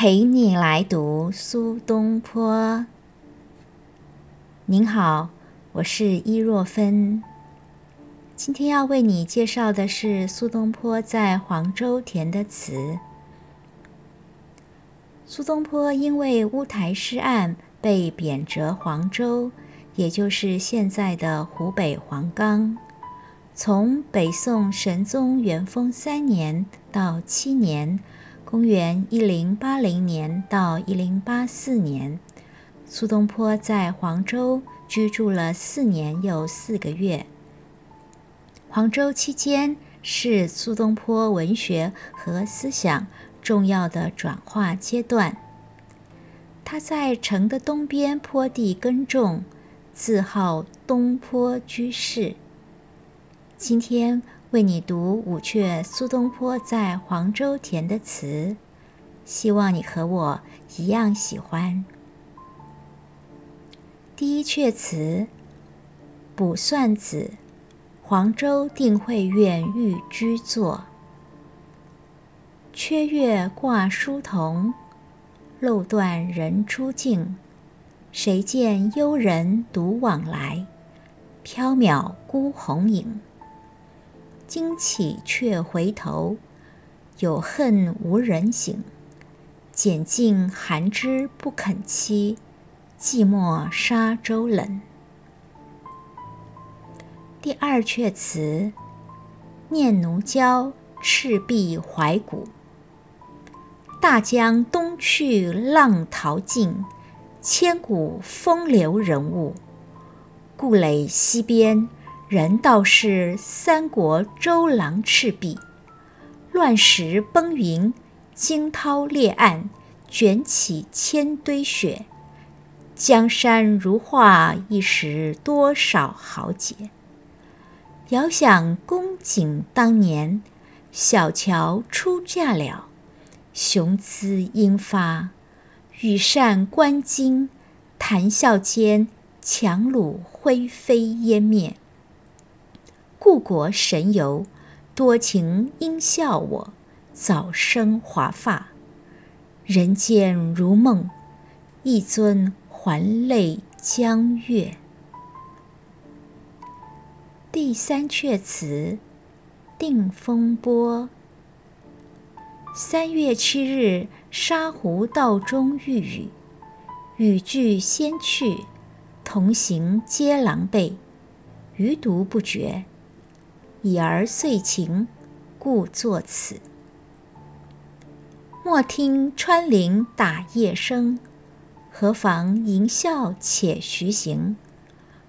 陪你来读苏东坡。您好，我是伊若芬。今天要为你介绍的是苏东坡在黄州填的词。苏东坡因为乌台诗案被贬谪黄州，也就是现在的湖北黄冈。从北宋神宗元丰三年到七年。公元一零八零年到一零八四年，苏东坡在黄州居住了四年又四个月。黄州期间是苏东坡文学和思想重要的转化阶段。他在城的东边坡地耕种，自号东坡居士。今天。为你读五阙苏东坡在黄州填的词，希望你和我一样喜欢。第一阙词《卜算子》，黄州定慧院寓居作。缺月挂疏桐，漏断人初静。谁见幽人独往来？缥缈孤鸿影。惊起却回头，有恨无人省。拣尽寒枝不肯栖，寂寞沙洲冷。第二阙词，念奴娇·赤壁怀古。大江东去，浪淘尽，千古风流人物。故垒西边。人道是三国周郎赤壁，乱石崩云，惊涛裂岸，卷起千堆雪。江山如画，一时多少豪杰。遥想公瑾当年，小乔出嫁了，雄姿英发，羽扇纶巾，谈笑间，樯橹灰飞烟灭。故国神游，多情应笑我，早生华发。人间如梦，一尊还酹江月。第三阙词，定风波。三月七日，沙湖道中遇雨，雨具先去，同行皆狼狈，余独不觉。已而遂晴，故作此。莫听穿林打叶声，何妨吟啸且徐行。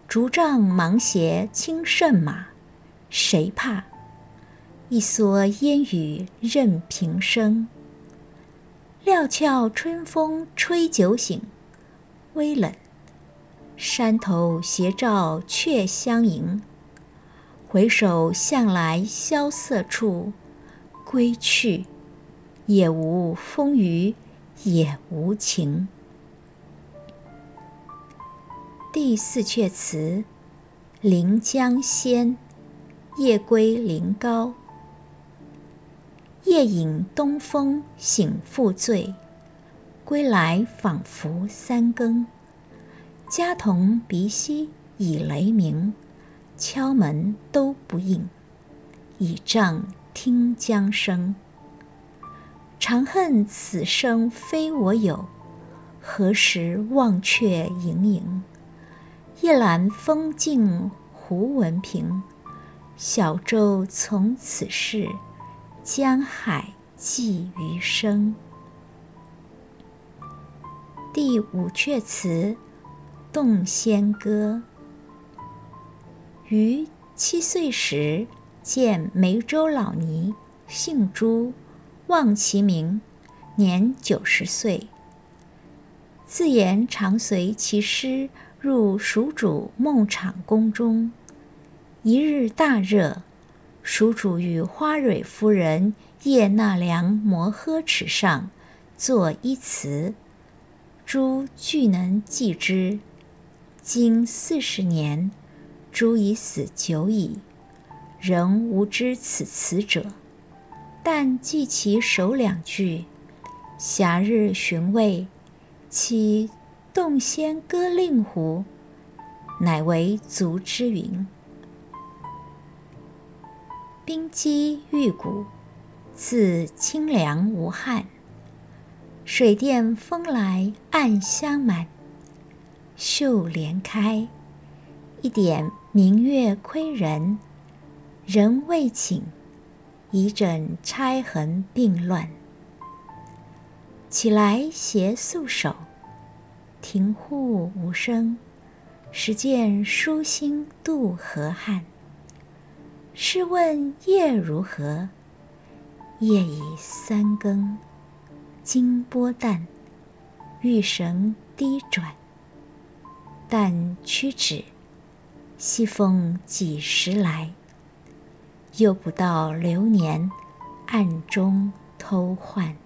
竹杖芒鞋轻胜马，谁怕？一蓑烟雨任平生。料峭春风吹酒醒，微冷。山头斜照却相迎。回首向来萧瑟处，归去，也无风雨也无晴。第四阙词《临江仙》，夜归临高。夜饮东风醒复醉，归来仿佛三更。家童鼻息已雷鸣。敲门都不应，倚杖听江声。长恨此生非我有，何时忘却营营？夜阑风静胡文平，小舟从此逝，江海寄余生。第五阙词《洞仙歌》。于七岁时见梅州老尼，姓朱，望其名，年九十岁。自言常随其师入蜀主孟昶宫中。一日大热，蜀主与花蕊夫人叶纳凉摩诃池上作一词，朱俱能记之。经四十年。朱已死久矣，仍无知此词者。但记其首两句：“霞日寻味，其洞仙歌令狐，乃为足之云。冰肌玉骨，自清凉无憾。水殿风来暗香满，绣帘开，一点明月窥人。人未寝，已枕钗痕鬓乱。起来携素手，庭户无声，始见舒心度河汉。试问夜如何？夜已三更。金波淡，玉绳低转。但屈指，西风几时来？又不到流年，暗中偷换。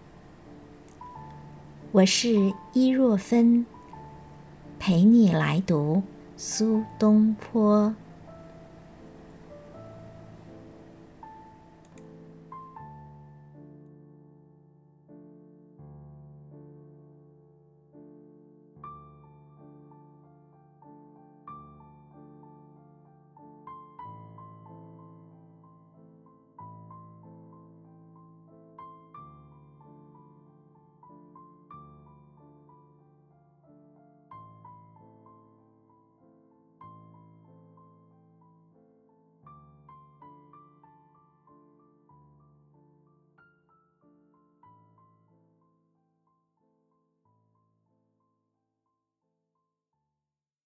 我是伊若芬，陪你来读苏东坡。